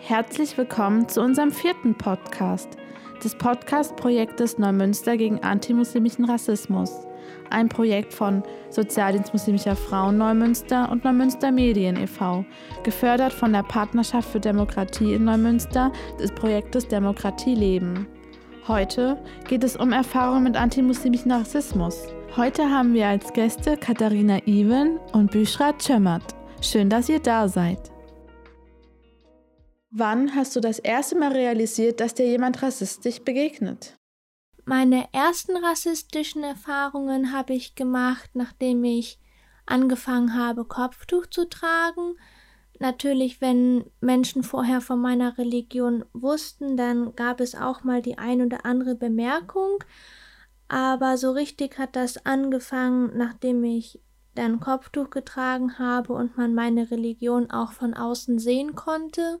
Herzlich willkommen zu unserem vierten Podcast des Podcast-Projektes Neumünster gegen antimuslimischen Rassismus. Ein Projekt von Sozialdienst muslimischer Frauen Neumünster und Neumünster Medien e.V., gefördert von der Partnerschaft für Demokratie in Neumünster des Projektes Demokratie leben. Heute geht es um Erfahrungen mit antimuslimischen Rassismus. Heute haben wir als Gäste Katharina Iwen und Büschra Cömert. Schön, dass ihr da seid. Wann hast du das erste Mal realisiert, dass dir jemand rassistisch begegnet? Meine ersten rassistischen Erfahrungen habe ich gemacht, nachdem ich angefangen habe, Kopftuch zu tragen. Natürlich, wenn Menschen vorher von meiner Religion wussten, dann gab es auch mal die ein oder andere Bemerkung. Aber so richtig hat das angefangen, nachdem ich dann Kopftuch getragen habe und man meine Religion auch von außen sehen konnte.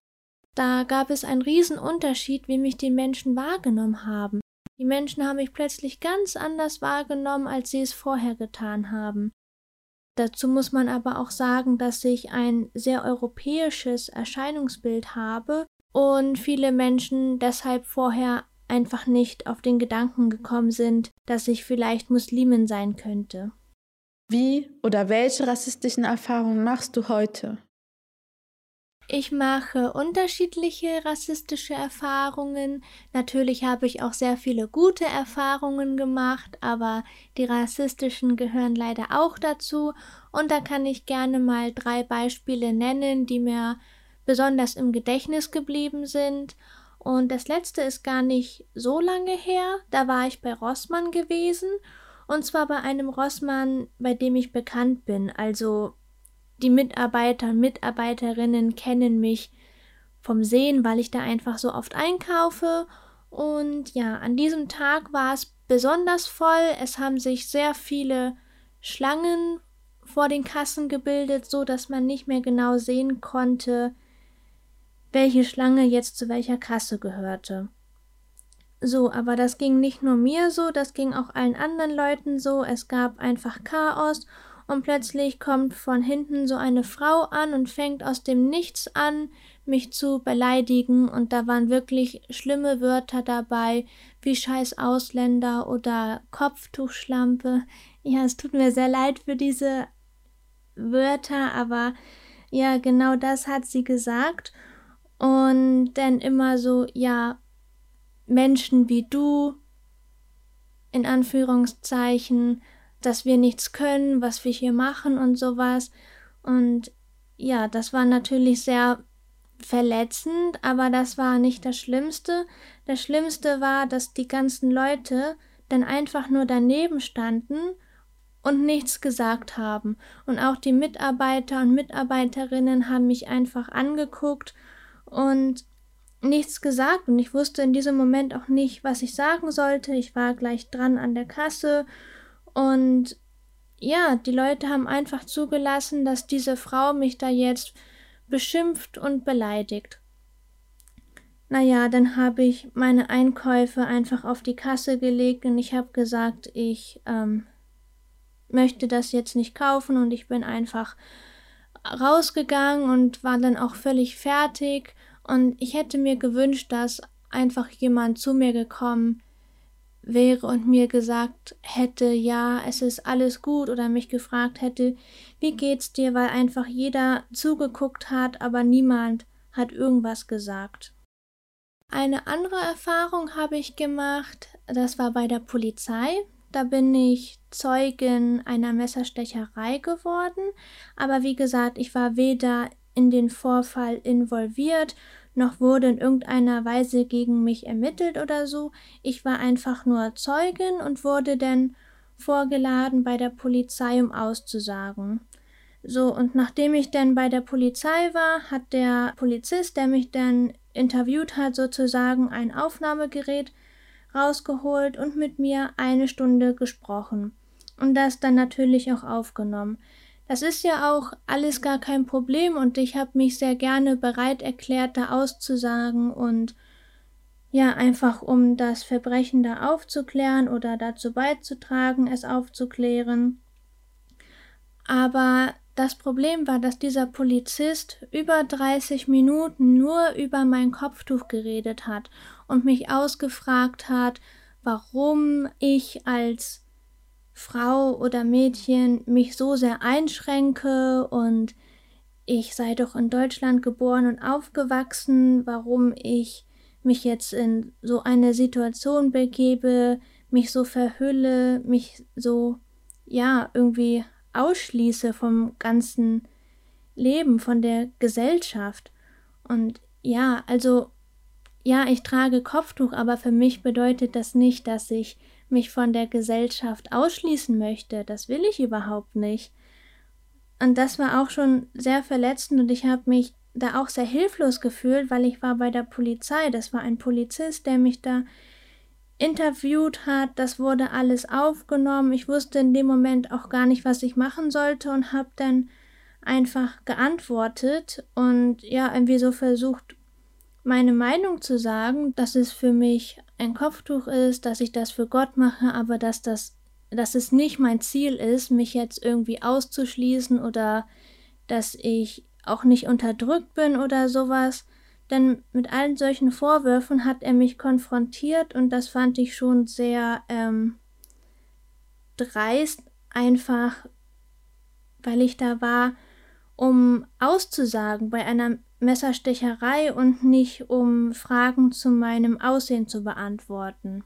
Da gab es einen riesen Unterschied, wie mich die Menschen wahrgenommen haben. Die Menschen haben mich plötzlich ganz anders wahrgenommen, als sie es vorher getan haben. Dazu muss man aber auch sagen, dass ich ein sehr europäisches Erscheinungsbild habe und viele Menschen deshalb vorher einfach nicht auf den Gedanken gekommen sind, dass ich vielleicht Muslimin sein könnte. Wie oder welche rassistischen Erfahrungen machst du heute? Ich mache unterschiedliche rassistische Erfahrungen. Natürlich habe ich auch sehr viele gute Erfahrungen gemacht, aber die rassistischen gehören leider auch dazu. Und da kann ich gerne mal drei Beispiele nennen, die mir besonders im Gedächtnis geblieben sind. Und das letzte ist gar nicht so lange her. Da war ich bei Rossmann gewesen. Und zwar bei einem Rossmann, bei dem ich bekannt bin. Also die Mitarbeiter und Mitarbeiterinnen kennen mich vom Sehen, weil ich da einfach so oft einkaufe. Und ja, an diesem Tag war es besonders voll. Es haben sich sehr viele Schlangen vor den Kassen gebildet, so dass man nicht mehr genau sehen konnte, welche Schlange jetzt zu welcher Kasse gehörte. So, aber das ging nicht nur mir so, das ging auch allen anderen Leuten so. Es gab einfach Chaos und plötzlich kommt von hinten so eine Frau an und fängt aus dem Nichts an, mich zu beleidigen und da waren wirklich schlimme Wörter dabei, wie scheiß Ausländer oder Kopftuchschlampe. Ja, es tut mir sehr leid für diese Wörter, aber ja, genau das hat sie gesagt. Und dann immer so, ja, Menschen wie du, in Anführungszeichen, dass wir nichts können, was wir hier machen und sowas. Und ja, das war natürlich sehr verletzend, aber das war nicht das Schlimmste. Das Schlimmste war, dass die ganzen Leute dann einfach nur daneben standen und nichts gesagt haben. Und auch die Mitarbeiter und Mitarbeiterinnen haben mich einfach angeguckt und nichts gesagt. Und ich wusste in diesem Moment auch nicht, was ich sagen sollte. Ich war gleich dran an der Kasse und ja, die Leute haben einfach zugelassen, dass diese Frau mich da jetzt beschimpft und beleidigt. Naja, dann habe ich meine Einkäufe einfach auf die Kasse gelegt und ich habe gesagt, ich ähm, möchte das jetzt nicht kaufen und ich bin einfach rausgegangen und war dann auch völlig fertig und ich hätte mir gewünscht, dass einfach jemand zu mir gekommen wäre und mir gesagt hätte, ja, es ist alles gut oder mich gefragt hätte, wie geht's dir, weil einfach jeder zugeguckt hat, aber niemand hat irgendwas gesagt. Eine andere Erfahrung habe ich gemacht, das war bei der Polizei. Da bin ich Zeugin einer Messerstecherei geworden, aber wie gesagt, ich war weder in den Vorfall involviert noch wurde in irgendeiner Weise gegen mich ermittelt oder so. Ich war einfach nur Zeugin und wurde dann vorgeladen bei der Polizei, um auszusagen. So, und nachdem ich dann bei der Polizei war, hat der Polizist, der mich dann interviewt hat, sozusagen ein Aufnahmegerät rausgeholt und mit mir eine Stunde gesprochen. Und das dann natürlich auch aufgenommen. Das ist ja auch alles gar kein Problem und ich habe mich sehr gerne bereit erklärt, da auszusagen und ja, einfach um das Verbrechen da aufzuklären oder dazu beizutragen, es aufzuklären. Aber das Problem war, dass dieser Polizist über 30 Minuten nur über mein Kopftuch geredet hat und mich ausgefragt hat, warum ich als Frau oder Mädchen mich so sehr einschränke und ich sei doch in Deutschland geboren und aufgewachsen, warum ich mich jetzt in so eine Situation begebe, mich so verhülle, mich so, ja, irgendwie ausschließe vom ganzen Leben, von der Gesellschaft. Und ja, also, ja, ich trage Kopftuch, aber für mich bedeutet das nicht, dass ich mich von der Gesellschaft ausschließen möchte. Das will ich überhaupt nicht. Und das war auch schon sehr verletzend und ich habe mich da auch sehr hilflos gefühlt, weil ich war bei der Polizei. Das war ein Polizist, der mich da interviewt hat. Das wurde alles aufgenommen. Ich wusste in dem Moment auch gar nicht, was ich machen sollte und habe dann einfach geantwortet und ja, irgendwie so versucht, meine Meinung zu sagen, dass es für mich ein Kopftuch ist, dass ich das für Gott mache, aber dass das, dass es nicht mein Ziel ist, mich jetzt irgendwie auszuschließen oder dass ich auch nicht unterdrückt bin oder sowas. Denn mit allen solchen Vorwürfen hat er mich konfrontiert und das fand ich schon sehr ähm, dreist, einfach weil ich da war, um auszusagen bei einer Messerstecherei und nicht um Fragen zu meinem Aussehen zu beantworten.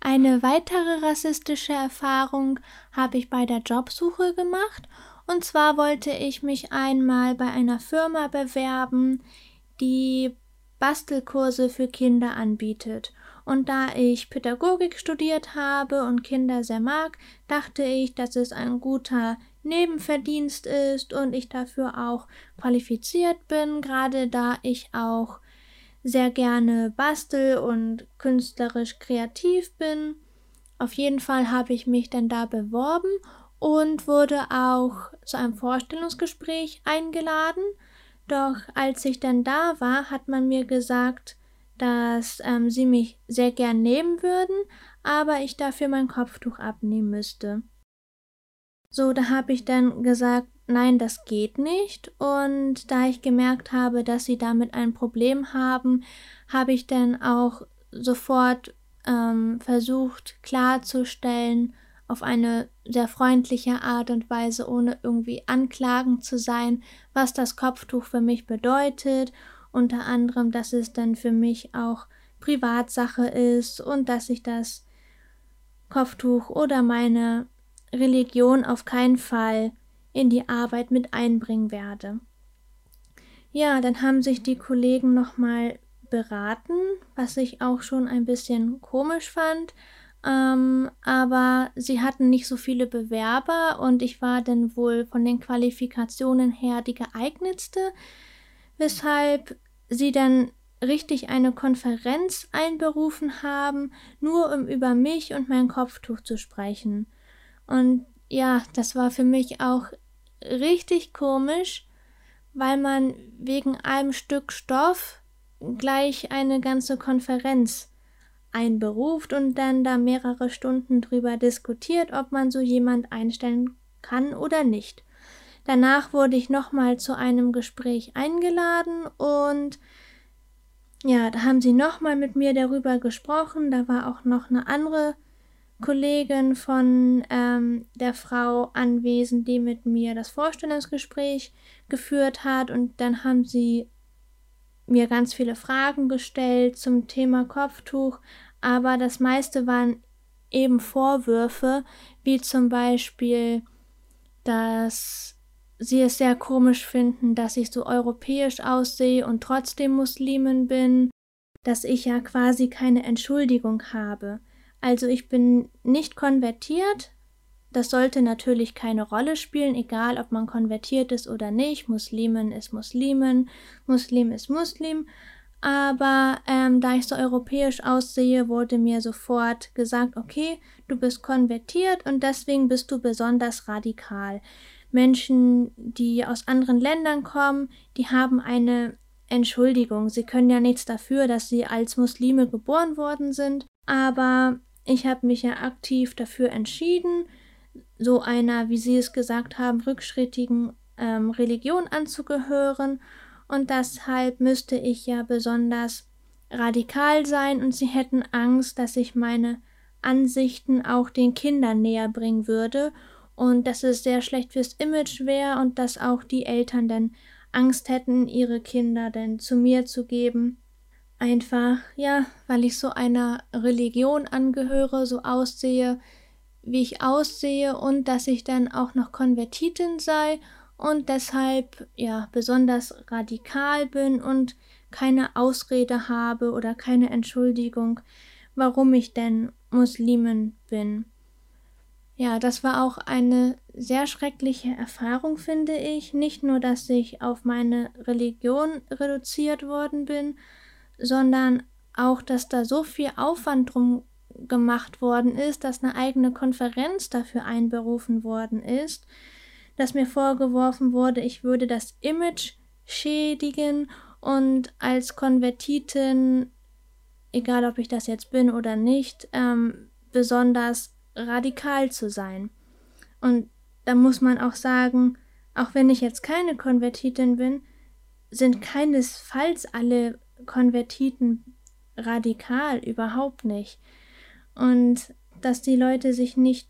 Eine weitere rassistische Erfahrung habe ich bei der Jobsuche gemacht und zwar wollte ich mich einmal bei einer Firma bewerben, die Bastelkurse für Kinder anbietet. Und da ich Pädagogik studiert habe und Kinder sehr mag, dachte ich, dass es ein guter Nebenverdienst ist und ich dafür auch qualifiziert bin, gerade da ich auch sehr gerne bastel und künstlerisch kreativ bin. Auf jeden Fall habe ich mich dann da beworben und wurde auch zu einem Vorstellungsgespräch eingeladen. Doch als ich dann da war, hat man mir gesagt, dass ähm, sie mich sehr gern nehmen würden, aber ich dafür mein Kopftuch abnehmen müsste. So, da habe ich dann gesagt, nein, das geht nicht. Und da ich gemerkt habe, dass sie damit ein Problem haben, habe ich dann auch sofort ähm, versucht klarzustellen, auf eine sehr freundliche Art und Weise, ohne irgendwie anklagend zu sein, was das Kopftuch für mich bedeutet, unter anderem, dass es dann für mich auch Privatsache ist und dass ich das Kopftuch oder meine Religion auf keinen Fall in die Arbeit mit einbringen werde. Ja, dann haben sich die Kollegen nochmal beraten, was ich auch schon ein bisschen komisch fand, ähm, aber sie hatten nicht so viele Bewerber und ich war dann wohl von den Qualifikationen her die geeignetste, weshalb sie dann richtig eine Konferenz einberufen haben, nur um über mich und mein Kopftuch zu sprechen. Und ja, das war für mich auch richtig komisch, weil man wegen einem Stück Stoff gleich eine ganze Konferenz einberuft und dann da mehrere Stunden drüber diskutiert, ob man so jemand einstellen kann oder nicht. Danach wurde ich nochmal zu einem Gespräch eingeladen und ja, da haben sie nochmal mit mir darüber gesprochen. Da war auch noch eine andere Kollegin von ähm, der Frau anwesend, die mit mir das Vorstellungsgespräch geführt hat. Und dann haben sie mir ganz viele Fragen gestellt zum Thema Kopftuch, aber das meiste waren eben Vorwürfe, wie zum Beispiel, dass sie es sehr komisch finden, dass ich so europäisch aussehe und trotzdem Muslimin bin, dass ich ja quasi keine Entschuldigung habe. Also ich bin nicht konvertiert, das sollte natürlich keine Rolle spielen, egal ob man konvertiert ist oder nicht. Muslimin ist Muslimin, Muslim ist Muslim. Aber ähm, da ich so europäisch aussehe, wurde mir sofort gesagt, okay, du bist konvertiert und deswegen bist du besonders radikal. Menschen, die aus anderen Ländern kommen, die haben eine Entschuldigung. Sie können ja nichts dafür, dass sie als Muslime geboren worden sind. Aber ich habe mich ja aktiv dafür entschieden, so einer, wie Sie es gesagt haben, rückschrittigen ähm, Religion anzugehören und deshalb müsste ich ja besonders radikal sein und sie hätten Angst, dass ich meine Ansichten auch den Kindern näher bringen würde und dass es sehr schlecht fürs Image wäre und dass auch die Eltern dann Angst hätten, ihre Kinder denn zu mir zu geben. Einfach, ja, weil ich so einer Religion angehöre, so aussehe, wie ich aussehe und dass ich dann auch noch Konvertitin sei und deshalb ja besonders radikal bin und keine Ausrede habe oder keine Entschuldigung, warum ich denn Muslimin bin. Ja, das war auch eine sehr schreckliche Erfahrung, finde ich. Nicht nur, dass ich auf meine Religion reduziert worden bin, sondern auch, dass da so viel Aufwand drum gemacht worden ist, dass eine eigene Konferenz dafür einberufen worden ist, dass mir vorgeworfen wurde, ich würde das Image schädigen und als Konvertitin, egal ob ich das jetzt bin oder nicht, ähm, besonders radikal zu sein. Und da muss man auch sagen, auch wenn ich jetzt keine Konvertitin bin, sind keinesfalls alle Konvertiten radikal, überhaupt nicht. Und dass die Leute sich nicht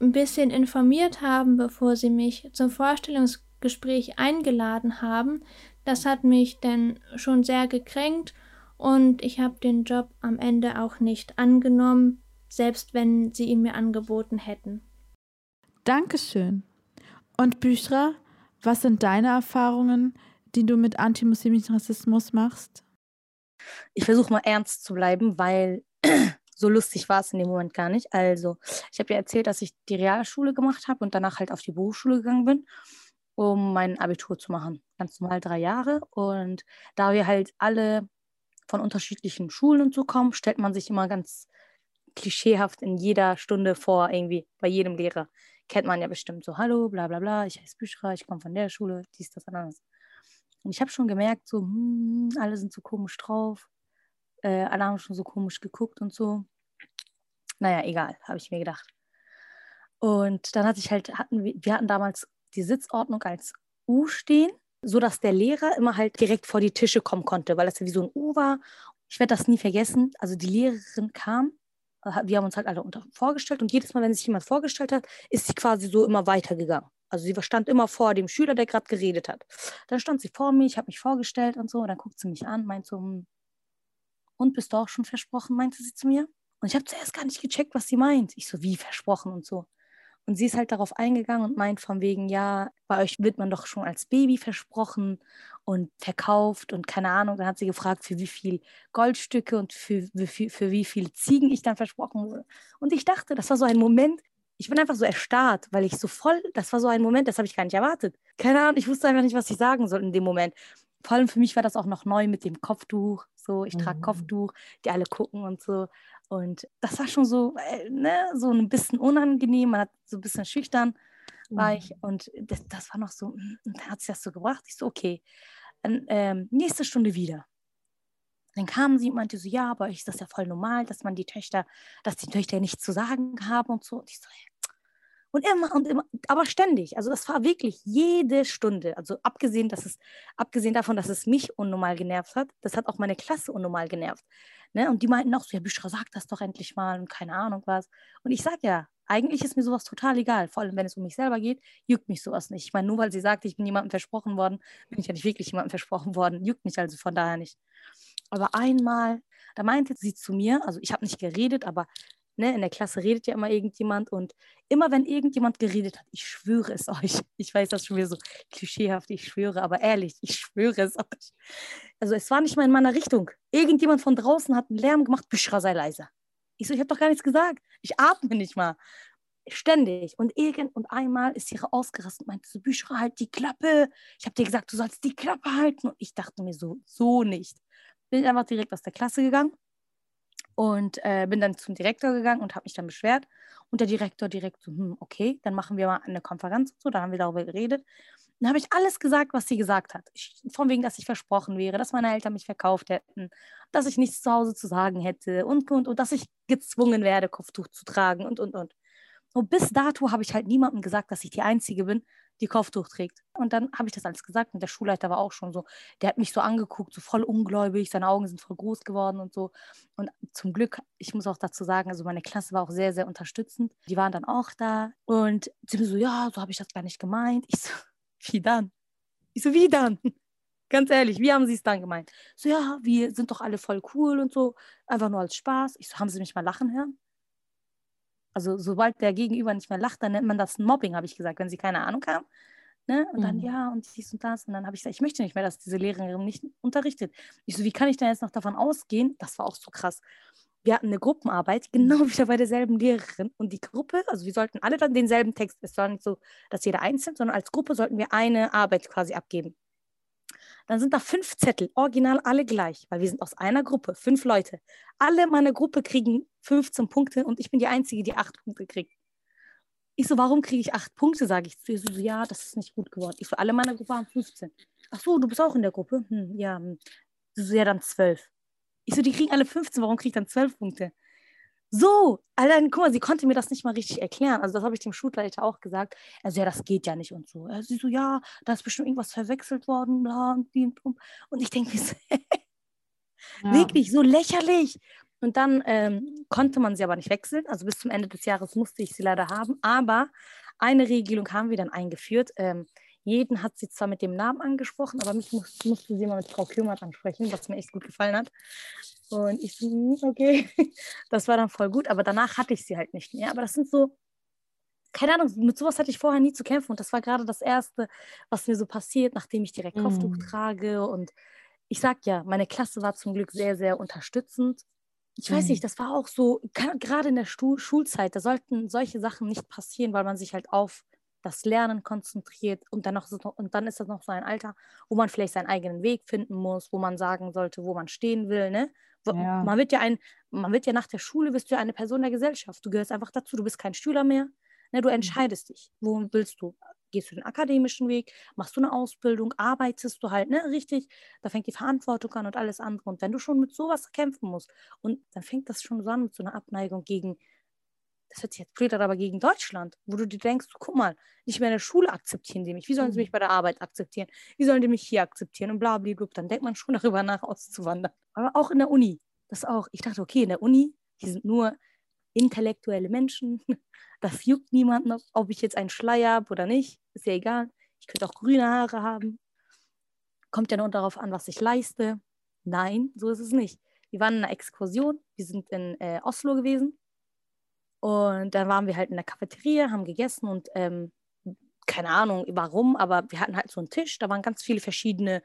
ein bisschen informiert haben, bevor sie mich zum Vorstellungsgespräch eingeladen haben, das hat mich denn schon sehr gekränkt und ich habe den Job am Ende auch nicht angenommen, selbst wenn sie ihn mir angeboten hätten. Dankeschön. Und Büchra, was sind deine Erfahrungen, die du mit antimuslimischen Rassismus machst? Ich versuche mal ernst zu bleiben, weil so lustig war es in dem Moment gar nicht. Also, ich habe ja erzählt, dass ich die Realschule gemacht habe und danach halt auf die Berufsschule gegangen bin, um mein Abitur zu machen. Ganz normal drei Jahre. Und da wir halt alle von unterschiedlichen Schulen und so kommen, stellt man sich immer ganz klischeehaft in jeder Stunde vor, irgendwie bei jedem Lehrer. Kennt man ja bestimmt so, hallo, bla bla bla, ich heiße Büschra, ich komme von der Schule, dies, das, anderes. Und ich habe schon gemerkt, so, hm, alle sind so komisch drauf, äh, alle haben schon so komisch geguckt und so. Naja, egal, habe ich mir gedacht. Und dann hatte ich halt, hatten wir, wir hatten damals die Sitzordnung als U stehen, sodass der Lehrer immer halt direkt vor die Tische kommen konnte, weil das ja wie so ein U war. Ich werde das nie vergessen. Also die Lehrerin kam wir haben uns halt alle unter vorgestellt und jedes Mal, wenn sich jemand vorgestellt hat, ist sie quasi so immer weitergegangen. Also sie stand immer vor dem Schüler, der gerade geredet hat. Dann stand sie vor mir, ich habe mich vorgestellt und so, und dann guckt sie mich an, meint so, hm, und bist du auch schon versprochen, meinte sie zu mir. Und ich habe zuerst gar nicht gecheckt, was sie meint. Ich so, wie versprochen und so. Und sie ist halt darauf eingegangen und meint von wegen, ja, bei euch wird man doch schon als Baby versprochen und verkauft und keine Ahnung. Dann hat sie gefragt, für wie viel Goldstücke und für, für, für wie viele Ziegen ich dann versprochen wurde. Und ich dachte, das war so ein Moment, ich bin einfach so erstarrt, weil ich so voll, das war so ein Moment, das habe ich gar nicht erwartet. Keine Ahnung, ich wusste einfach nicht, was ich sagen soll in dem Moment. Vor allem für mich war das auch noch neu mit dem Kopftuch. So, ich trage mhm. Kopftuch, die alle gucken und so. Und das war schon so, äh, ne, so ein bisschen unangenehm, man hat so ein bisschen schüchtern war ich. Mhm. Und das, das war noch so, und dann hat sich das so gebracht. Ich so, okay, dann, ähm, nächste Stunde wieder. Dann kam sie und meinte so, ja, aber ist das ja voll normal, dass man die Töchter, dass die Töchter nichts zu sagen haben und so. Und ich so, und immer und immer, aber ständig. Also das war wirklich jede Stunde. Also abgesehen, dass es, abgesehen davon, dass es mich unnormal genervt hat, das hat auch meine Klasse unnormal genervt. Ne? Und die meinten auch so, ja, Büschra, sag das doch endlich mal und keine Ahnung was. Und ich sag ja, eigentlich ist mir sowas total egal. Vor allem, wenn es um mich selber geht, juckt mich sowas nicht. Ich meine, nur weil sie sagt, ich bin jemandem versprochen worden, bin ich ja nicht wirklich jemandem versprochen worden. Juckt mich also von daher nicht. Aber einmal, da meinte sie zu mir, also ich habe nicht geredet, aber ne, in der Klasse redet ja immer irgendjemand und immer wenn irgendjemand geredet hat, ich schwöre es euch, ich weiß das schon wieder so klischeehaft, ich schwöre, aber ehrlich, ich schwöre es euch. Also es war nicht mal in meiner Richtung. Irgendjemand von draußen hat einen Lärm gemacht, Büschra sei leiser. Ich so, ich habe doch gar nichts gesagt. Ich atme nicht mal. Ständig. Und irgend und einmal ist sie ausgerastet und meinte so, Büschra, halt die Klappe. Ich habe dir gesagt, du sollst die Klappe halten. Und ich dachte mir so, so nicht. Bin einfach direkt aus der Klasse gegangen und äh, bin dann zum Direktor gegangen und habe mich dann beschwert. Und der Direktor direkt so, hm, okay, dann machen wir mal eine Konferenz und so, da haben wir darüber geredet. Dann habe ich alles gesagt, was sie gesagt hat. Ich, von wegen, dass ich versprochen wäre, dass meine Eltern mich verkauft hätten, dass ich nichts zu Hause zu sagen hätte und, und, und dass ich gezwungen werde, Kopftuch zu tragen und, und, und. Und bis dato habe ich halt niemandem gesagt, dass ich die Einzige bin, die Kopftuch trägt. Und dann habe ich das alles gesagt und der Schulleiter war auch schon so, der hat mich so angeguckt, so voll ungläubig, seine Augen sind voll groß geworden und so. Und zum Glück, ich muss auch dazu sagen, also meine Klasse war auch sehr, sehr unterstützend. Die waren dann auch da und sie so, ja, so habe ich das gar nicht gemeint. Ich so, wie dann? Ich so, wie dann? Ganz ehrlich, wie haben Sie es dann gemeint? So, ja, wir sind doch alle voll cool und so, einfach nur als Spaß. Ich so, haben Sie mich mal lachen hören? Also, sobald der Gegenüber nicht mehr lacht, dann nennt man das Mobbing, habe ich gesagt, wenn sie keine Ahnung haben. Ne? Und dann, mhm. ja, und dies und das. Und dann habe ich gesagt, ich möchte nicht mehr, dass diese Lehrerin nicht unterrichtet. Ich so, wie kann ich denn jetzt noch davon ausgehen? Das war auch so krass. Wir hatten eine Gruppenarbeit, genau wieder bei derselben Lehrerin. Und die Gruppe, also wir sollten alle dann denselben Text, es war nicht so, dass jeder einzeln, sondern als Gruppe sollten wir eine Arbeit quasi abgeben. Dann sind da fünf Zettel, original alle gleich, weil wir sind aus einer Gruppe, fünf Leute. Alle meiner Gruppe kriegen 15 Punkte und ich bin die Einzige, die acht Punkte kriegt. Ich so, warum kriege ich acht Punkte, sage ich zu ihr. So, ja, das ist nicht gut geworden. Ich so, alle meiner Gruppe haben 15. Ach so, du bist auch in der Gruppe? Hm, ja. Hm. So, ja, dann zwölf. Ich so, die kriegen alle 15, warum kriege ich dann zwölf Punkte? So, allein, guck mal, sie konnte mir das nicht mal richtig erklären. Also das habe ich dem Schulleiter auch gesagt. Also ja, das geht ja nicht und so. sie so, ja, da ist bestimmt irgendwas verwechselt worden, bla und die und Und ich denke mir so, ja. wirklich so lächerlich. Und dann ähm, konnte man sie aber nicht wechseln. Also bis zum Ende des Jahres musste ich sie leider haben. Aber eine Regelung haben wir dann eingeführt. Ähm, jeden hat sie zwar mit dem Namen angesprochen, aber mich muss, musste sie mal mit Frau Kümmert ansprechen, was mir echt gut gefallen hat. Und ich so, hm, okay, das war dann voll gut, aber danach hatte ich sie halt nicht mehr. Aber das sind so, keine Ahnung, mit sowas hatte ich vorher nie zu kämpfen. Und das war gerade das Erste, was mir so passiert, nachdem ich direkt Kopftuch mm. trage. Und ich sag ja, meine Klasse war zum Glück sehr, sehr unterstützend. Ich weiß nicht, mhm. das war auch so, gerade in der Schulzeit, da sollten solche Sachen nicht passieren, weil man sich halt auf das Lernen konzentriert und dann, noch und dann ist das noch so ein Alter, wo man vielleicht seinen eigenen Weg finden muss, wo man sagen sollte, wo man stehen will. Ne? Ja. Man wird ja ein, man wird ja nach der Schule bist du ja eine Person der Gesellschaft. Du gehörst einfach dazu, du bist kein Schüler mehr. Ne? Du mhm. entscheidest dich. Wo willst du? Gehst du den akademischen Weg, machst du eine Ausbildung, arbeitest du halt, ne, richtig, da fängt die Verantwortung an und alles andere. Und wenn du schon mit sowas kämpfen musst, und dann fängt das schon so an mit so einer Abneigung gegen das hört sich jetzt blöd an, aber gegen Deutschland, wo du dir denkst, guck mal, nicht mehr in der Schule akzeptieren die mich. Wie sollen sie mich mhm. bei der Arbeit akzeptieren? Wie sollen die mich hier akzeptieren? Und bla, bla, bla. Dann denkt man schon darüber nach, auszuwandern. Aber auch in der Uni. Das auch. Ich dachte, okay, in der Uni, die sind nur intellektuelle Menschen. Das juckt niemanden, ob ich jetzt einen Schleier habe oder nicht. Ist ja egal. Ich könnte auch grüne Haare haben. Kommt ja nur darauf an, was ich leiste. Nein, so ist es nicht. Wir waren in einer Exkursion. Wir sind in äh, Oslo gewesen und dann waren wir halt in der Cafeteria, haben gegessen und ähm, keine Ahnung warum, aber wir hatten halt so einen Tisch, da waren ganz viele verschiedene,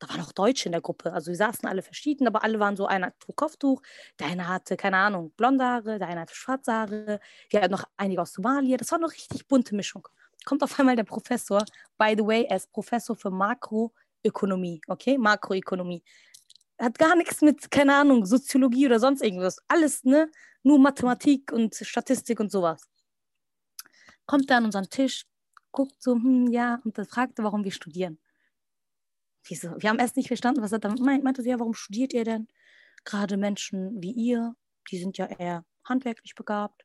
da waren auch Deutsche in der Gruppe. Also wir saßen alle verschieden, aber alle waren so, einer trug Kopftuch, der eine hatte, keine Ahnung, blonde Haare, der eine hatte schwarze Haare, wir hatten noch einige aus Somalia. Das war eine richtig bunte Mischung. Kommt auf einmal der Professor, by the way, er ist Professor für Makroökonomie, okay? Makroökonomie hat gar nichts mit, keine Ahnung, Soziologie oder sonst irgendwas. Alles, ne? Nur Mathematik und Statistik und sowas. Kommt da an unseren Tisch, guckt so, hm, ja, und dann fragte, warum wir studieren. Wieso? Wir haben erst nicht verstanden, was er damit meint. Meinte so, ja, warum studiert ihr denn? Gerade Menschen wie ihr, die sind ja eher handwerklich begabt.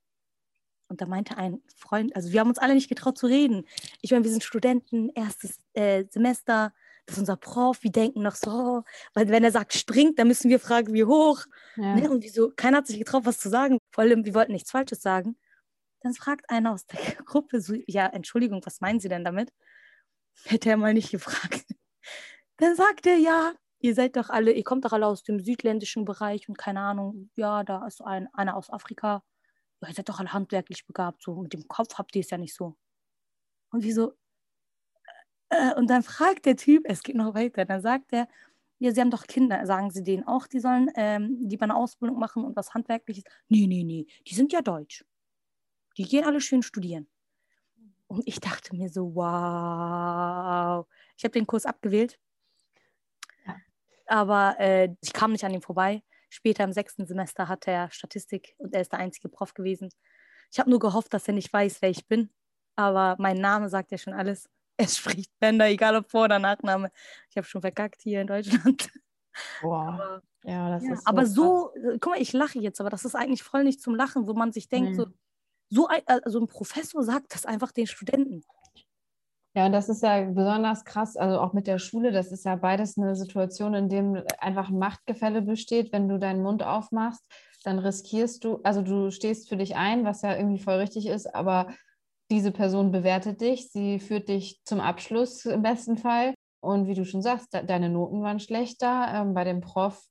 Und da meinte ein Freund, also wir haben uns alle nicht getraut zu reden. Ich meine, wir sind Studenten, erstes äh, Semester, das ist unser Prof, wir denken noch so, weil wenn er sagt springt, dann müssen wir fragen, wie hoch. Ja. Ne? Und wieso, keiner hat sich getraut, was zu sagen. Vor allem, wir wollten nichts Falsches sagen. Dann fragt einer aus der Gruppe so, ja, Entschuldigung, was meinen Sie denn damit? Hätte er mal nicht gefragt. Dann sagt er, ja, ihr seid doch alle, ihr kommt doch alle aus dem südländischen Bereich und keine Ahnung, ja, da ist ein, einer aus Afrika. Ja, ihr seid doch alle handwerklich begabt, so mit dem Kopf habt ihr es ja nicht so. Und wieso, äh, und dann fragt der Typ, es geht noch weiter, dann sagt er, ja, Sie haben doch Kinder, sagen Sie denen auch, die sollen ähm, lieber eine Ausbildung machen und was Handwerkliches? Nee, nee, nee, die sind ja deutsch. Die gehen alle schön studieren. Und ich dachte mir so, wow. Ich habe den Kurs abgewählt, ja. aber äh, ich kam nicht an ihm vorbei. Später im sechsten Semester hat er Statistik und er ist der einzige Prof gewesen. Ich habe nur gehofft, dass er nicht weiß, wer ich bin, aber mein Name sagt ja schon alles. Es spricht Bender, egal ob Vor- oder Nachname. Ich habe schon verkackt hier in Deutschland. Wow. Aber, ja, das ja, ist so aber so, äh, guck mal, ich lache jetzt, aber das ist eigentlich voll nicht zum Lachen, wo man sich denkt, mhm. so, so ein, also ein Professor sagt das einfach den Studenten. Ja, und das ist ja besonders krass, also auch mit der Schule, das ist ja beides eine Situation, in dem einfach ein Machtgefälle besteht. Wenn du deinen Mund aufmachst, dann riskierst du, also du stehst für dich ein, was ja irgendwie voll richtig ist, aber diese Person bewertet dich, sie führt dich zum Abschluss im besten Fall. Und wie du schon sagst, de deine Noten waren schlechter. Ähm, bei dem Prof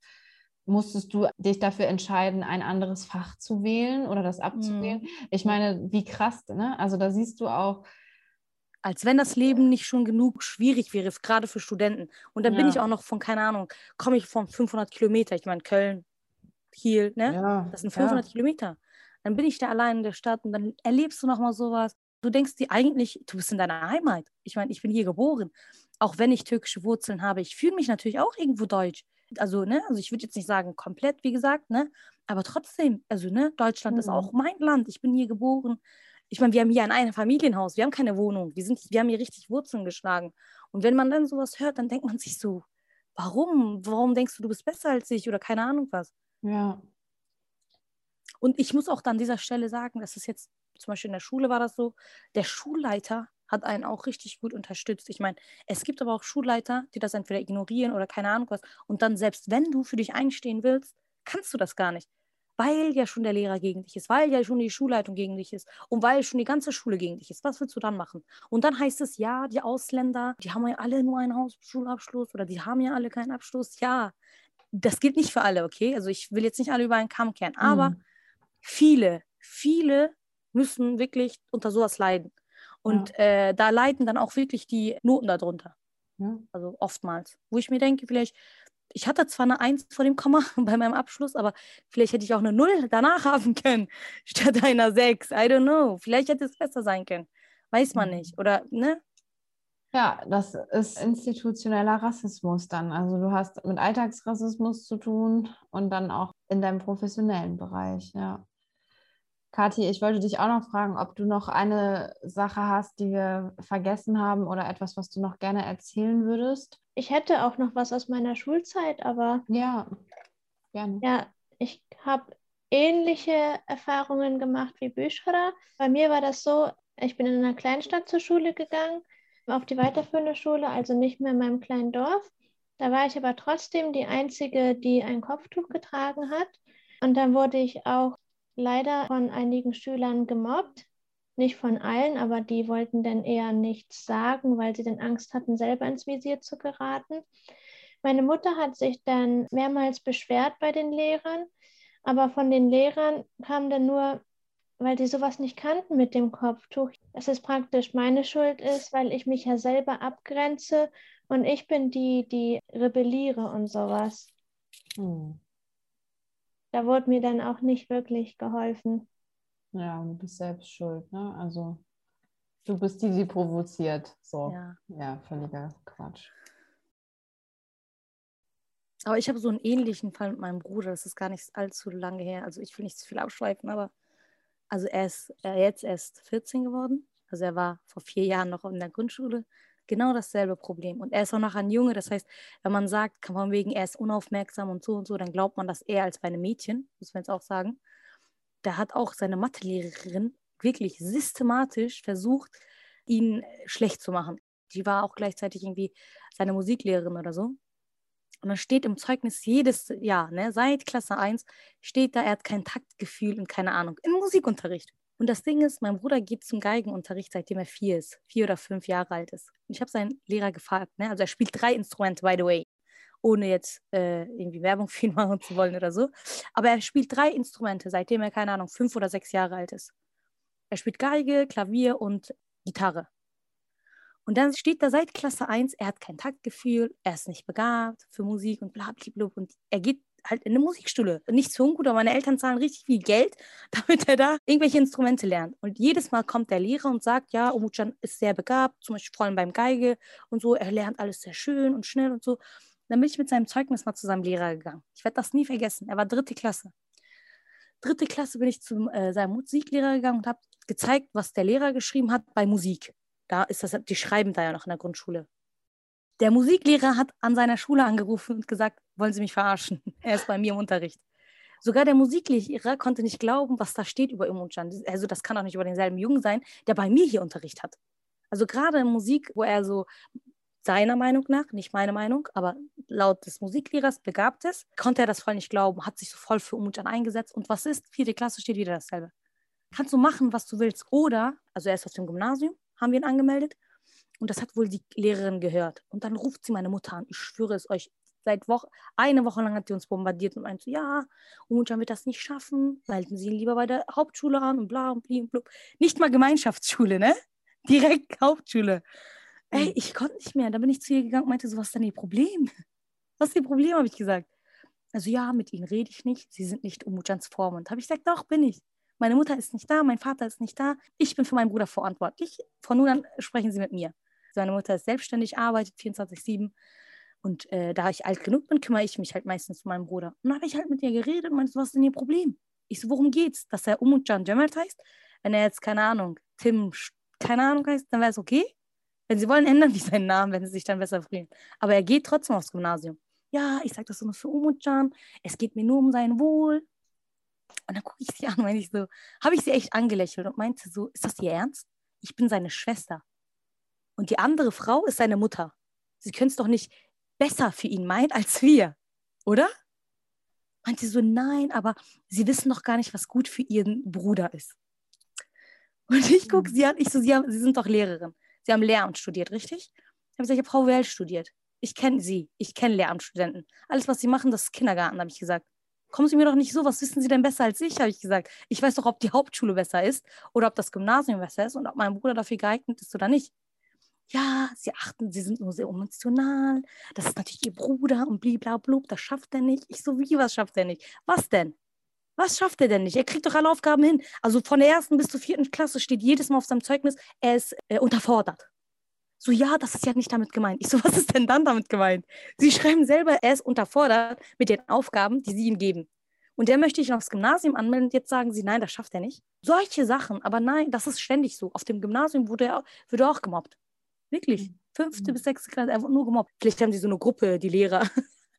musstest du dich dafür entscheiden, ein anderes Fach zu wählen oder das abzuwählen. Mhm. Ich meine, wie krass, ne? Also da siehst du auch, als wenn das Leben nicht schon genug schwierig wäre, gerade für Studenten. Und dann ja. bin ich auch noch von, keine Ahnung, komme ich von 500 Kilometer. Ich meine, Köln, Kiel, ne? Ja. Das sind 500 ja. Kilometer. Dann bin ich da allein in der Stadt und dann erlebst du nochmal sowas. Du denkst dir eigentlich, du bist in deiner Heimat. Ich meine, ich bin hier geboren. Auch wenn ich türkische Wurzeln habe, ich fühle mich natürlich auch irgendwo deutsch. Also, ne, also ich würde jetzt nicht sagen komplett, wie gesagt, ne, aber trotzdem, also, ne, Deutschland mhm. ist auch mein Land. Ich bin hier geboren ich meine, wir haben hier ein, Familienhaus, wir haben keine Wohnung, wir, sind, wir haben hier richtig Wurzeln geschlagen. Und wenn man dann sowas hört, dann denkt man sich so, warum? Warum denkst du, du bist besser als ich oder keine Ahnung was? Ja. Und ich muss auch an dieser Stelle sagen, das ist jetzt, zum Beispiel in der Schule war das so, der Schulleiter hat einen auch richtig gut unterstützt. Ich meine, es gibt aber auch Schulleiter, die das entweder ignorieren oder keine Ahnung was. Und dann, selbst wenn du für dich einstehen willst, kannst du das gar nicht weil ja schon der Lehrer gegen dich ist, weil ja schon die Schulleitung gegen dich ist und weil schon die ganze Schule gegen dich ist. Was willst du dann machen? Und dann heißt es, ja, die Ausländer, die haben ja alle nur einen Hauptschulabschluss oder die haben ja alle keinen Abschluss. Ja, das gilt nicht für alle, okay? Also ich will jetzt nicht alle über einen Kamm kehren, aber mhm. viele, viele müssen wirklich unter sowas leiden. Und ja. äh, da leiden dann auch wirklich die Noten darunter. Ja. Also oftmals. Wo ich mir denke, vielleicht ich hatte zwar eine Eins vor dem Komma bei meinem Abschluss, aber vielleicht hätte ich auch eine Null danach haben können, statt einer Sechs. I don't know. Vielleicht hätte es besser sein können. Weiß man nicht. Oder, ne? Ja, das ist institutioneller Rassismus dann. Also du hast mit Alltagsrassismus zu tun und dann auch in deinem professionellen Bereich, ja. Kathi, ich wollte dich auch noch fragen, ob du noch eine Sache hast, die wir vergessen haben oder etwas, was du noch gerne erzählen würdest. Ich hätte auch noch was aus meiner Schulzeit, aber ja, gerne. Ja, ich habe ähnliche Erfahrungen gemacht wie Büschra. Bei mir war das so, ich bin in einer Kleinstadt zur Schule gegangen, auf die weiterführende Schule, also nicht mehr in meinem kleinen Dorf. Da war ich aber trotzdem die Einzige, die ein Kopftuch getragen hat. Und dann wurde ich auch leider von einigen Schülern gemobbt. Nicht von allen, aber die wollten dann eher nichts sagen, weil sie dann Angst hatten, selber ins Visier zu geraten. Meine Mutter hat sich dann mehrmals beschwert bei den Lehrern, aber von den Lehrern kam dann nur, weil die sowas nicht kannten mit dem Kopftuch, dass es praktisch meine Schuld ist, weil ich mich ja selber abgrenze und ich bin die, die rebelliere und sowas. Hm da wurde mir dann auch nicht wirklich geholfen. Ja, du bist selbst schuld, ne? Also du bist die, die provoziert. So. Ja, ja völliger Quatsch. Aber ich habe so einen ähnlichen Fall mit meinem Bruder. Das ist gar nicht allzu lange her. Also ich will nicht zu viel abschweifen, aber also er ist er jetzt erst 14 geworden. Also er war vor vier Jahren noch in der Grundschule genau dasselbe Problem. Und er ist auch noch ein Junge, das heißt, wenn man sagt, kann man wegen, er ist unaufmerksam und so und so, dann glaubt man das eher als bei einem Mädchen, muss man jetzt auch sagen. Da hat auch seine Mathelehrerin wirklich systematisch versucht, ihn schlecht zu machen. Die war auch gleichzeitig irgendwie seine Musiklehrerin oder so. Und dann steht im Zeugnis jedes Jahr, ne, seit Klasse 1, steht da, er hat kein Taktgefühl und keine Ahnung, im Musikunterricht. Und das Ding ist, mein Bruder geht zum Geigenunterricht, seitdem er vier ist, vier oder fünf Jahre alt ist. Und ich habe seinen Lehrer gefragt, ne? also er spielt drei Instrumente, by the way, ohne jetzt äh, irgendwie Werbung für ihn machen zu wollen oder so. Aber er spielt drei Instrumente, seitdem er, keine Ahnung, fünf oder sechs Jahre alt ist. Er spielt Geige, Klavier und Gitarre. Und dann steht da seit Klasse 1, er hat kein Taktgefühl, er ist nicht begabt für Musik und bla, bla, bla. Und er geht halt in eine Musikschule. Nicht zu ungut, aber meine Eltern zahlen richtig viel Geld, damit er da irgendwelche Instrumente lernt. Und jedes Mal kommt der Lehrer und sagt, ja, Omuchan ist sehr begabt, zum Beispiel vor allem beim Geige und so. Er lernt alles sehr schön und schnell und so. Dann bin ich mit seinem Zeugnis mal zu seinem Lehrer gegangen. Ich werde das nie vergessen. Er war dritte Klasse. Dritte Klasse bin ich zu äh, seinem Musiklehrer gegangen und habe gezeigt, was der Lehrer geschrieben hat bei Musik. Da ist das, die schreiben da ja noch in der Grundschule. Der Musiklehrer hat an seiner Schule angerufen und gesagt, wollen Sie mich verarschen? Er ist bei mir im Unterricht. Sogar der Musiklehrer konnte nicht glauben, was da steht über Umutjan. Also das kann doch nicht über denselben Jungen sein, der bei mir hier Unterricht hat. Also gerade in Musik, wo er so seiner Meinung nach, nicht meine Meinung, aber laut des Musiklehrers begabt ist, konnte er das voll nicht glauben, hat sich so voll für Umutjan eingesetzt. Und was ist? Vierte Klasse steht wieder dasselbe. Kannst du machen, was du willst. Oder, also er ist aus dem Gymnasium, haben wir ihn angemeldet. Und das hat wohl die Lehrerin gehört. Und dann ruft sie meine Mutter an. Ich schwöre es euch, seit Woche, eine Woche lang hat sie uns bombardiert und meinte, ja, Umutjan wird das nicht schaffen, melden Sie ihn lieber bei der Hauptschule an und bla und bli und blub. Nicht mal Gemeinschaftsschule, ne? Direkt Hauptschule. Ey, mhm. ich konnte nicht mehr. Da bin ich zu ihr gegangen und meinte so, was ist denn Ihr Problem? Was ist Ihr Problem, habe ich gesagt. Also ja, mit Ihnen rede ich nicht. Sie sind nicht Umutjans Vormund. Habe ich gesagt, doch, bin ich. Meine Mutter ist nicht da, mein Vater ist nicht da. Ich bin für meinen Bruder verantwortlich. Von nun an sprechen Sie mit mir. Seine Mutter ist selbstständig, arbeitet 24-7. Und äh, da ich alt genug bin, kümmere ich mich halt meistens um meinen Bruder. Und dann habe ich halt mit ihr geredet und meinte, was ist denn ihr Problem? Ich so, worum geht's? Dass er Umutjan Cemert heißt? Wenn er jetzt, keine Ahnung, Tim, keine Ahnung heißt, dann wäre es okay. Wenn sie wollen, ändern die seinen Namen, wenn sie sich dann besser fühlen. Aber er geht trotzdem aufs Gymnasium. Ja, ich sage das nur für Umutjan. Es geht mir nur um sein Wohl. Und dann gucke ich sie an und ich so, habe ich sie echt angelächelt und meinte so, ist das ihr Ernst? Ich bin seine Schwester. Und die andere Frau ist seine Mutter. Sie können es doch nicht besser für ihn meinen als wir, oder? Meinte so, nein, aber sie wissen noch gar nicht, was gut für ihren Bruder ist. Und ich gucke sie an, ich so, sie, haben, sie sind doch Lehrerin. Sie haben Lehramt studiert, richtig? Ich habe gesagt, ich habe Frau Well studiert. Ich kenne sie, ich kenne Lehramtsstudenten. Alles, was sie machen, das ist Kindergarten, habe ich gesagt. Kommen Sie mir doch nicht so, was wissen Sie denn besser als ich, habe ich gesagt. Ich weiß doch, ob die Hauptschule besser ist oder ob das Gymnasium besser ist und ob mein Bruder dafür geeignet ist oder nicht ja, sie achten, sie sind nur sehr emotional, das ist natürlich ihr Bruder und bliblablub, das schafft er nicht. Ich so, wie, was schafft er nicht? Was denn? Was schafft er denn nicht? Er kriegt doch alle Aufgaben hin. Also von der ersten bis zur vierten Klasse steht jedes Mal auf seinem Zeugnis, er ist äh, unterfordert. So, ja, das ist ja nicht damit gemeint. Ich so, was ist denn dann damit gemeint? Sie schreiben selber, er ist unterfordert mit den Aufgaben, die sie ihm geben. Und der möchte ich aufs Gymnasium anmelden und jetzt sagen sie, nein, das schafft er nicht. Solche Sachen, aber nein, das ist ständig so. Auf dem Gymnasium wurde er, wird er auch gemobbt. Wirklich. Mhm. Fünfte mhm. bis sechste Klasse einfach nur gemobbt. Vielleicht haben sie so eine Gruppe, die Lehrer.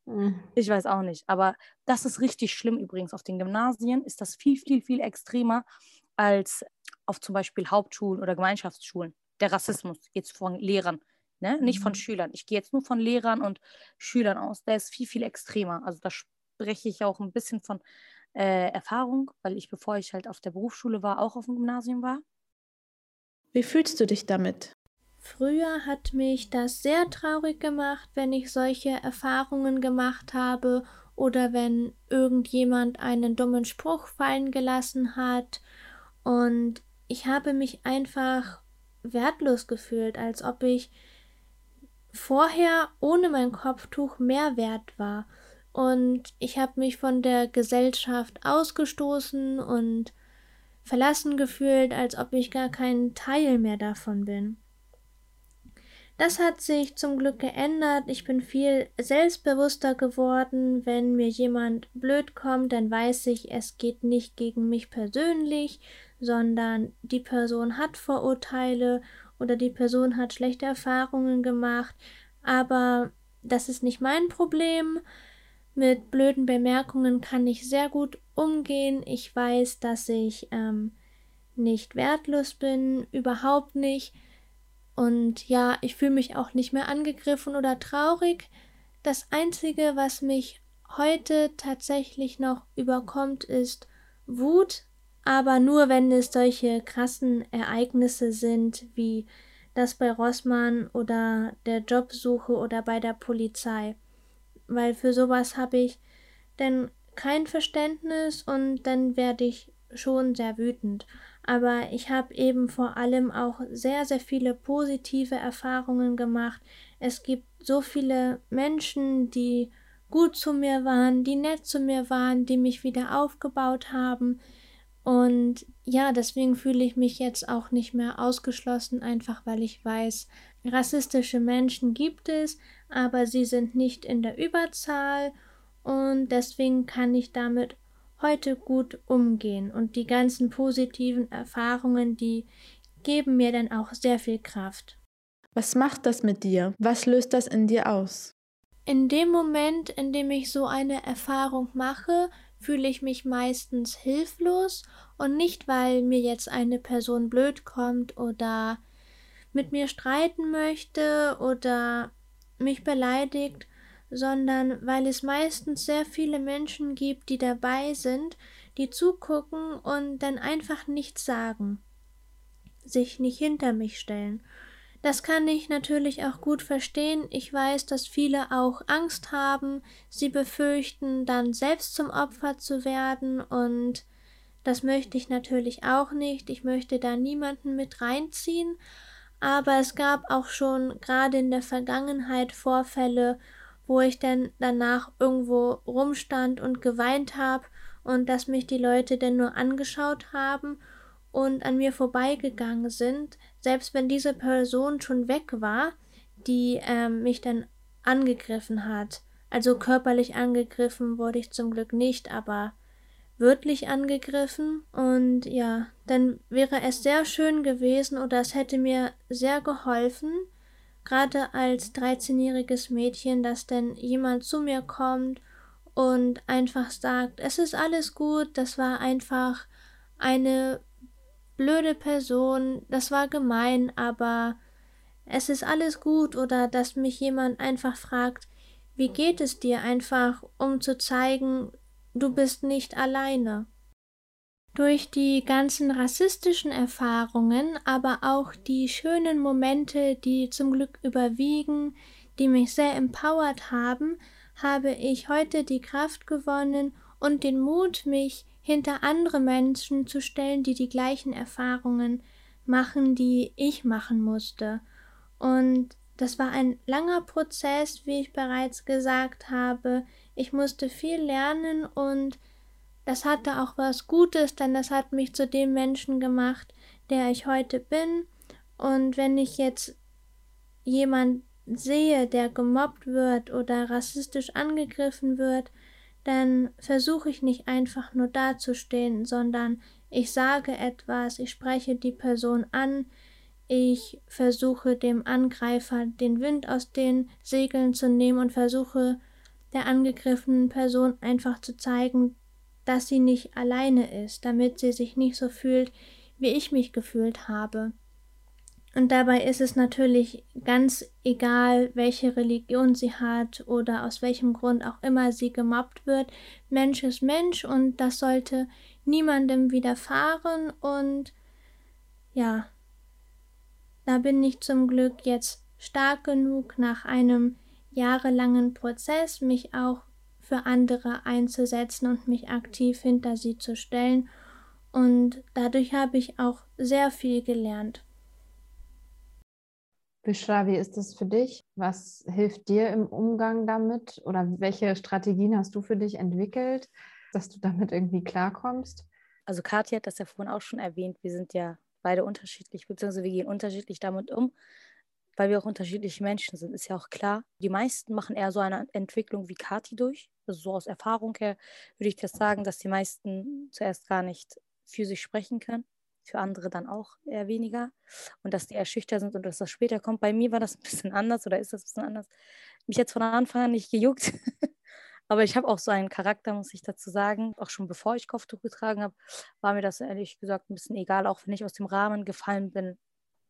Mhm. Ich weiß auch nicht. Aber das ist richtig schlimm übrigens. Auf den Gymnasien ist das viel, viel, viel extremer als auf zum Beispiel Hauptschulen oder Gemeinschaftsschulen. Der Rassismus jetzt von Lehrern, ne? nicht von mhm. Schülern. Ich gehe jetzt nur von Lehrern und Schülern aus. Der ist viel, viel extremer. Also da spreche ich auch ein bisschen von äh, Erfahrung, weil ich, bevor ich halt auf der Berufsschule war, auch auf dem Gymnasium war. Wie fühlst du dich damit? Früher hat mich das sehr traurig gemacht, wenn ich solche Erfahrungen gemacht habe oder wenn irgendjemand einen dummen Spruch fallen gelassen hat und ich habe mich einfach wertlos gefühlt, als ob ich vorher ohne mein Kopftuch mehr wert war und ich habe mich von der Gesellschaft ausgestoßen und verlassen gefühlt, als ob ich gar kein Teil mehr davon bin. Das hat sich zum Glück geändert. Ich bin viel selbstbewusster geworden. Wenn mir jemand blöd kommt, dann weiß ich, es geht nicht gegen mich persönlich, sondern die Person hat Vorurteile oder die Person hat schlechte Erfahrungen gemacht. Aber das ist nicht mein Problem. Mit blöden Bemerkungen kann ich sehr gut umgehen. Ich weiß, dass ich ähm, nicht wertlos bin, überhaupt nicht. Und ja, ich fühle mich auch nicht mehr angegriffen oder traurig. Das Einzige, was mich heute tatsächlich noch überkommt, ist Wut, aber nur wenn es solche krassen Ereignisse sind, wie das bei Rossmann oder der Jobsuche oder bei der Polizei. Weil für sowas habe ich denn kein Verständnis und dann werde ich schon sehr wütend aber ich habe eben vor allem auch sehr, sehr viele positive Erfahrungen gemacht. Es gibt so viele Menschen, die gut zu mir waren, die nett zu mir waren, die mich wieder aufgebaut haben. Und ja, deswegen fühle ich mich jetzt auch nicht mehr ausgeschlossen, einfach weil ich weiß, rassistische Menschen gibt es, aber sie sind nicht in der Überzahl und deswegen kann ich damit heute gut umgehen und die ganzen positiven Erfahrungen, die geben mir dann auch sehr viel Kraft. Was macht das mit dir? Was löst das in dir aus? In dem Moment, in dem ich so eine Erfahrung mache, fühle ich mich meistens hilflos und nicht, weil mir jetzt eine Person blöd kommt oder mit mir streiten möchte oder mich beleidigt, sondern weil es meistens sehr viele Menschen gibt, die dabei sind, die zugucken und dann einfach nichts sagen, sich nicht hinter mich stellen. Das kann ich natürlich auch gut verstehen. Ich weiß, dass viele auch Angst haben, sie befürchten, dann selbst zum Opfer zu werden und das möchte ich natürlich auch nicht. Ich möchte da niemanden mit reinziehen, aber es gab auch schon gerade in der Vergangenheit Vorfälle, wo ich dann danach irgendwo rumstand und geweint habe und dass mich die Leute denn nur angeschaut haben und an mir vorbeigegangen sind, selbst wenn diese Person schon weg war, die ähm, mich dann angegriffen hat. Also körperlich angegriffen wurde ich zum Glück nicht, aber wörtlich angegriffen. Und ja, dann wäre es sehr schön gewesen oder es hätte mir sehr geholfen, gerade als 13-jähriges Mädchen, dass denn jemand zu mir kommt und einfach sagt, es ist alles gut, das war einfach eine blöde Person, das war gemein, aber es ist alles gut oder dass mich jemand einfach fragt, wie geht es dir einfach, um zu zeigen, du bist nicht alleine. Durch die ganzen rassistischen Erfahrungen, aber auch die schönen Momente, die zum Glück überwiegen, die mich sehr empowert haben, habe ich heute die Kraft gewonnen und den Mut, mich hinter andere Menschen zu stellen, die die gleichen Erfahrungen machen, die ich machen musste. Und das war ein langer Prozess, wie ich bereits gesagt habe. Ich musste viel lernen und das hatte auch was Gutes, denn das hat mich zu dem Menschen gemacht, der ich heute bin. Und wenn ich jetzt jemand sehe, der gemobbt wird oder rassistisch angegriffen wird, dann versuche ich nicht einfach nur dazustehen, sondern ich sage etwas, ich spreche die Person an, ich versuche dem Angreifer den Wind aus den Segeln zu nehmen und versuche der angegriffenen Person einfach zu zeigen, dass sie nicht alleine ist, damit sie sich nicht so fühlt, wie ich mich gefühlt habe. Und dabei ist es natürlich ganz egal, welche Religion sie hat oder aus welchem Grund auch immer sie gemobbt wird. Mensch ist Mensch und das sollte niemandem widerfahren und ja, da bin ich zum Glück jetzt stark genug nach einem jahrelangen Prozess, mich auch für andere einzusetzen und mich aktiv hinter sie zu stellen. Und dadurch habe ich auch sehr viel gelernt. Bishra, wie ist das für dich? Was hilft dir im Umgang damit? Oder welche Strategien hast du für dich entwickelt, dass du damit irgendwie klarkommst? Also Katja hat das ja vorhin auch schon erwähnt. Wir sind ja beide unterschiedlich, beziehungsweise wir gehen unterschiedlich damit um, weil wir auch unterschiedliche Menschen sind, ist ja auch klar. Die meisten machen eher so eine Entwicklung wie Kati durch. Also so aus Erfahrung her würde ich das sagen, dass die meisten zuerst gar nicht für sich sprechen können für andere dann auch eher weniger und dass die eher schüchtern sind und dass das später kommt. Bei mir war das ein bisschen anders oder ist das ein bisschen anders. Mich jetzt von Anfang an nicht gejuckt, aber ich habe auch so einen Charakter, muss ich dazu sagen. Auch schon bevor ich Kopftuch getragen habe, war mir das ehrlich gesagt ein bisschen egal, auch wenn ich aus dem Rahmen gefallen bin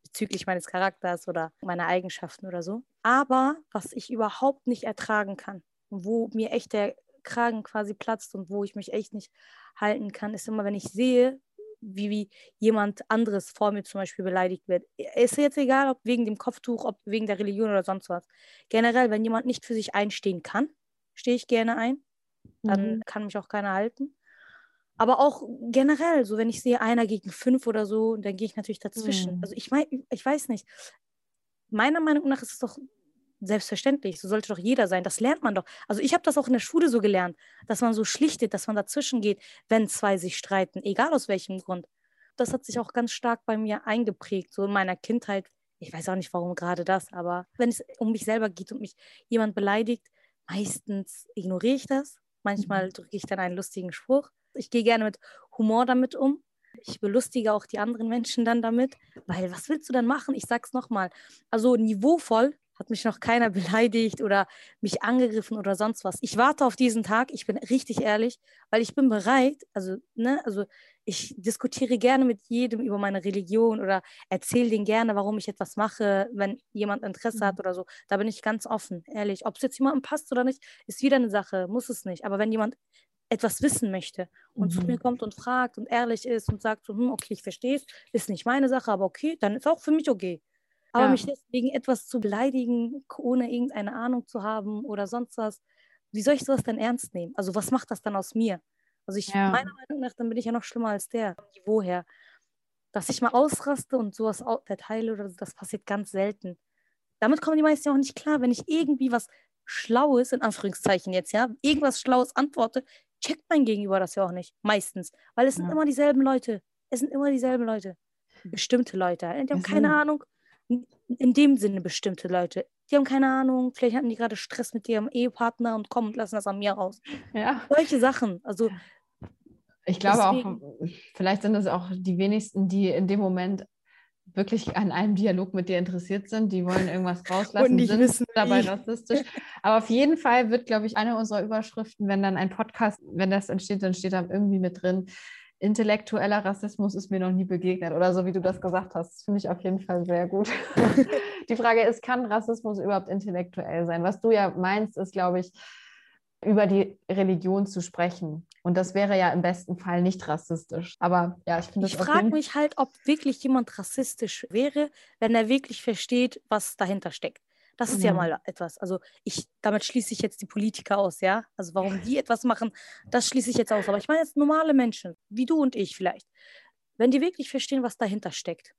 bezüglich meines Charakters oder meiner Eigenschaften oder so. Aber was ich überhaupt nicht ertragen kann, wo mir echt der Kragen quasi platzt und wo ich mich echt nicht halten kann, ist immer, wenn ich sehe, wie, wie jemand anderes vor mir zum Beispiel beleidigt wird. Ist jetzt egal, ob wegen dem Kopftuch, ob wegen der Religion oder sonst was. Generell, wenn jemand nicht für sich einstehen kann, stehe ich gerne ein. Dann mhm. kann mich auch keiner halten. Aber auch generell, so wenn ich sehe, einer gegen fünf oder so, dann gehe ich natürlich dazwischen. Mhm. Also ich meine, ich weiß nicht. Meiner Meinung nach ist es doch selbstverständlich. So sollte doch jeder sein. Das lernt man doch. Also ich habe das auch in der Schule so gelernt, dass man so schlichtet, dass man dazwischen geht, wenn zwei sich streiten, egal aus welchem Grund. Das hat sich auch ganz stark bei mir eingeprägt, so in meiner Kindheit. Ich weiß auch nicht, warum gerade das, aber wenn es um mich selber geht und mich jemand beleidigt, meistens ignoriere ich das. Manchmal mhm. drücke ich dann einen lustigen Spruch. Ich gehe gerne mit Humor damit um. Ich belustige auch die anderen Menschen dann damit, weil was willst du dann machen? Ich sag's nochmal. Also niveauvoll hat mich noch keiner beleidigt oder mich angegriffen oder sonst was. Ich warte auf diesen Tag, ich bin richtig ehrlich, weil ich bin bereit, also, ne, also ich diskutiere gerne mit jedem über meine Religion oder erzähle denen gerne, warum ich etwas mache, wenn jemand Interesse hat mhm. oder so. Da bin ich ganz offen, ehrlich. Ob es jetzt jemandem passt oder nicht, ist wieder eine Sache, muss es nicht. Aber wenn jemand etwas wissen möchte und mhm. zu mir mhm. kommt und fragt und ehrlich ist und sagt so, hm, okay, ich verstehe es, ist nicht meine Sache, aber okay, dann ist auch für mich okay. Aber ja. mich deswegen etwas zu beleidigen, ohne irgendeine Ahnung zu haben oder sonst was, wie soll ich sowas denn ernst nehmen? Also was macht das dann aus mir? Also ich, ja. meiner Meinung nach, dann bin ich ja noch schlimmer als der. Woher? Dass ich mal ausraste und sowas verteile oder so, das passiert ganz selten. Damit kommen die meisten ja auch nicht klar. Wenn ich irgendwie was Schlaues, in Anführungszeichen jetzt, ja, irgendwas Schlaues antworte, checkt mein Gegenüber das ja auch nicht. Meistens. Weil es sind ja. immer dieselben Leute. Es sind immer dieselben Leute. Bestimmte Leute. Die haben keine Ahnung. In dem Sinne bestimmte Leute. Die haben keine Ahnung. Vielleicht hatten die gerade Stress mit ihrem Ehepartner und kommen und lassen das an mir raus. Ja. Solche Sachen. Also. Ich glaube deswegen, auch, vielleicht sind es auch die wenigsten, die in dem Moment wirklich an einem Dialog mit dir interessiert sind, die wollen irgendwas rauslassen, und sind wissen, dabei rassistisch. Aber auf jeden Fall wird, glaube ich, eine unserer Überschriften, wenn dann ein Podcast, wenn das entsteht, dann steht da irgendwie mit drin, intellektueller Rassismus ist mir noch nie begegnet oder so, wie du das gesagt hast. Das finde ich auf jeden Fall sehr gut. Die Frage ist, kann Rassismus überhaupt intellektuell sein? Was du ja meinst, ist, glaube ich, über die Religion zu sprechen. Und das wäre ja im besten Fall nicht rassistisch. Aber ja, ich finde Ich frage mich halt, ob wirklich jemand rassistisch wäre, wenn er wirklich versteht, was dahinter steckt. Das ist mhm. ja mal etwas. Also ich, damit schließe ich jetzt die Politiker aus, ja. Also warum die etwas machen, das schließe ich jetzt aus. Aber ich meine jetzt normale Menschen, wie du und ich vielleicht. Wenn die wirklich verstehen, was dahinter steckt,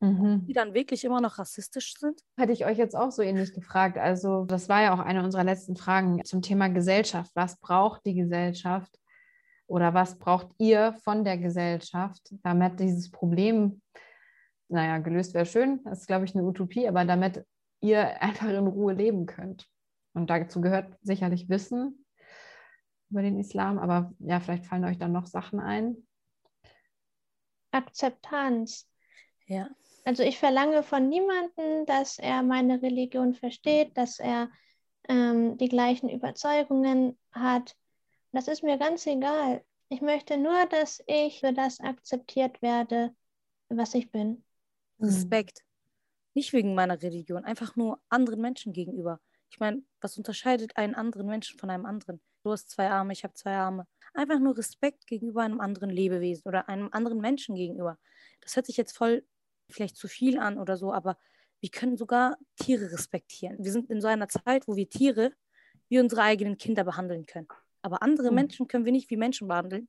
mhm. die dann wirklich immer noch rassistisch sind? Hätte ich euch jetzt auch so ähnlich gefragt. Also, das war ja auch eine unserer letzten Fragen zum Thema Gesellschaft. Was braucht die Gesellschaft oder was braucht ihr von der Gesellschaft, damit dieses Problem, naja, gelöst wäre schön, das ist, glaube ich, eine Utopie, aber damit ihr einfach in Ruhe leben könnt. Und dazu gehört sicherlich Wissen über den Islam, aber ja, vielleicht fallen euch dann noch Sachen ein. Akzeptanz. Ja. Also ich verlange von niemandem, dass er meine Religion versteht, dass er ähm, die gleichen Überzeugungen hat. Das ist mir ganz egal. Ich möchte nur, dass ich für das akzeptiert werde, was ich bin. Respekt. Nicht wegen meiner Religion, einfach nur anderen Menschen gegenüber. Ich meine, was unterscheidet einen anderen Menschen von einem anderen? Du hast zwei Arme, ich habe zwei Arme. Einfach nur Respekt gegenüber einem anderen Lebewesen oder einem anderen Menschen gegenüber. Das hört sich jetzt voll vielleicht zu viel an oder so, aber wir können sogar Tiere respektieren. Wir sind in so einer Zeit, wo wir Tiere wie unsere eigenen Kinder behandeln können. Aber andere mhm. Menschen können wir nicht wie Menschen behandeln.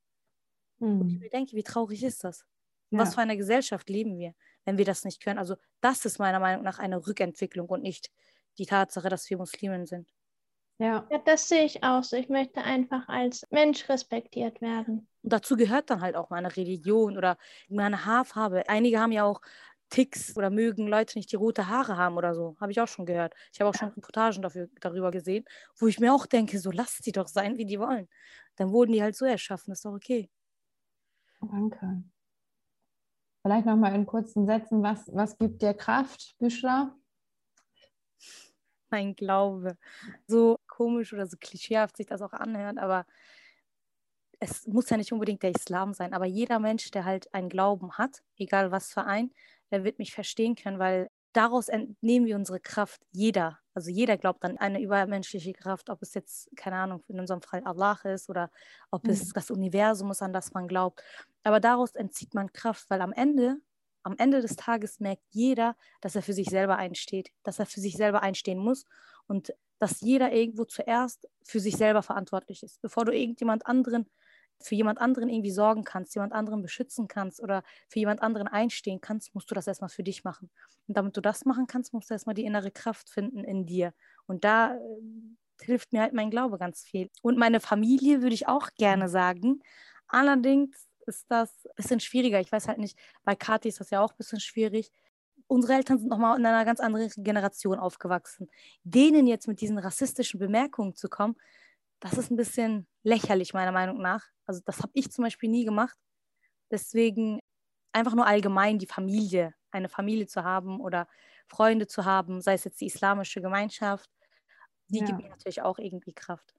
Mhm. Und ich mir denke, wie traurig ist das? In ja. was für einer Gesellschaft leben wir, wenn wir das nicht können? Also das ist meiner Meinung nach eine Rückentwicklung und nicht die Tatsache, dass wir Muslimen sind. Ja. ja, das sehe ich auch so. Ich möchte einfach als Mensch respektiert werden. Und dazu gehört dann halt auch meine Religion oder meine Haarfarbe. Einige haben ja auch Ticks oder mögen Leute nicht die rote Haare haben oder so. Habe ich auch schon gehört. Ich habe auch schon Reportagen dafür, darüber gesehen, wo ich mir auch denke, so lasst sie doch sein, wie die wollen. Dann wurden die halt so erschaffen, ist doch okay. Danke. Vielleicht nochmal in kurzen Sätzen, was, was gibt dir Kraft, Büschler? Mein Glaube. So komisch oder so klischeehaft sich das auch anhört, aber es muss ja nicht unbedingt der Islam sein, aber jeder Mensch, der halt einen Glauben hat, egal was für ein, der wird mich verstehen können, weil daraus entnehmen wir unsere Kraft. Jeder, also jeder glaubt an eine übermenschliche Kraft, ob es jetzt, keine Ahnung, in unserem Fall Allah ist oder ob mhm. es das Universum ist, an das man glaubt. Aber daraus entzieht man Kraft, weil am Ende, am Ende des Tages merkt jeder, dass er für sich selber einsteht, dass er für sich selber einstehen muss und dass jeder irgendwo zuerst für sich selber verantwortlich ist. Bevor du irgendjemand anderen für jemand anderen irgendwie sorgen kannst, jemand anderen beschützen kannst oder für jemand anderen einstehen kannst, musst du das erstmal für dich machen. Und damit du das machen kannst, musst du erstmal die innere Kraft finden in dir. Und da äh, hilft mir halt mein Glaube ganz viel. Und meine Familie würde ich auch gerne sagen. Allerdings ist das ein bisschen schwieriger. Ich weiß halt nicht, bei Kathi ist das ja auch ein bisschen schwierig. Unsere Eltern sind nochmal in einer ganz anderen Generation aufgewachsen. Denen jetzt mit diesen rassistischen Bemerkungen zu kommen, das ist ein bisschen lächerlich, meiner Meinung nach. Also das habe ich zum Beispiel nie gemacht. Deswegen einfach nur allgemein die Familie, eine Familie zu haben oder Freunde zu haben, sei es jetzt die islamische Gemeinschaft, die Ja. gibt mir natürlich auch irgendwie Kraft.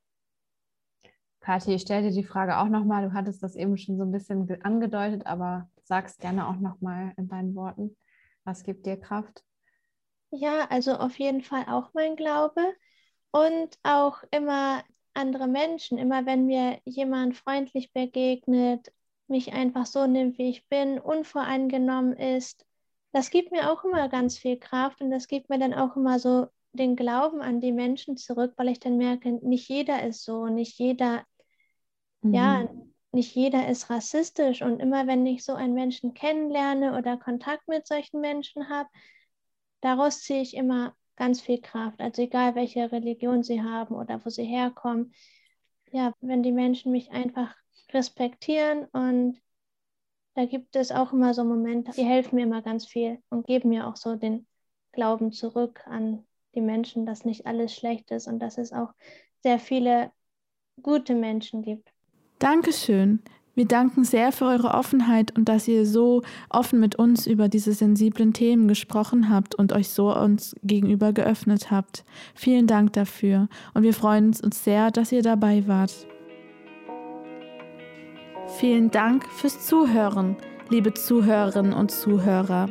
Kathi, ich stelle dir die Frage auch nochmal. Du hattest das eben schon so ein bisschen ge- angedeutet, aber sag's gerne auch nochmal in deinen Worten. Was gibt dir Kraft? Ja, also auf jeden Fall auch mein Glaube und auch immer andere Menschen. Immer wenn mir jemand freundlich begegnet, mich einfach so nimmt, wie ich bin, unvoreingenommen ist, das gibt mir auch immer ganz viel Kraft und das gibt mir dann auch immer so den Glauben an die Menschen zurück, weil ich dann merke, nicht jeder ist so, nicht jeder ja, Mhm. nicht jeder ist rassistisch und immer wenn ich so einen Menschen kennenlerne oder Kontakt mit solchen Menschen habe, daraus ziehe ich immer ganz viel Kraft. Also egal welche Religion sie haben oder wo sie herkommen. Ja, wenn die Menschen mich einfach respektieren und da gibt es auch immer so Momente, die helfen mir immer ganz viel und geben mir auch so den Glauben zurück an die Menschen, dass nicht alles schlecht ist und dass es auch sehr viele gute Menschen gibt. Dankeschön. Wir danken sehr für eure Offenheit und dass ihr so offen mit uns über diese sensiblen Themen gesprochen habt und euch so uns gegenüber geöffnet habt. Vielen Dank dafür und wir freuen uns sehr, dass ihr dabei wart. Vielen Dank fürs Zuhören, liebe Zuhörerinnen und Zuhörer.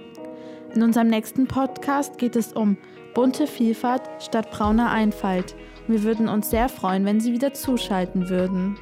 In unserem nächsten Podcast geht es um bunte Vielfalt statt brauner Einfalt. Wir würden uns sehr freuen, wenn Sie wieder zuschalten würden.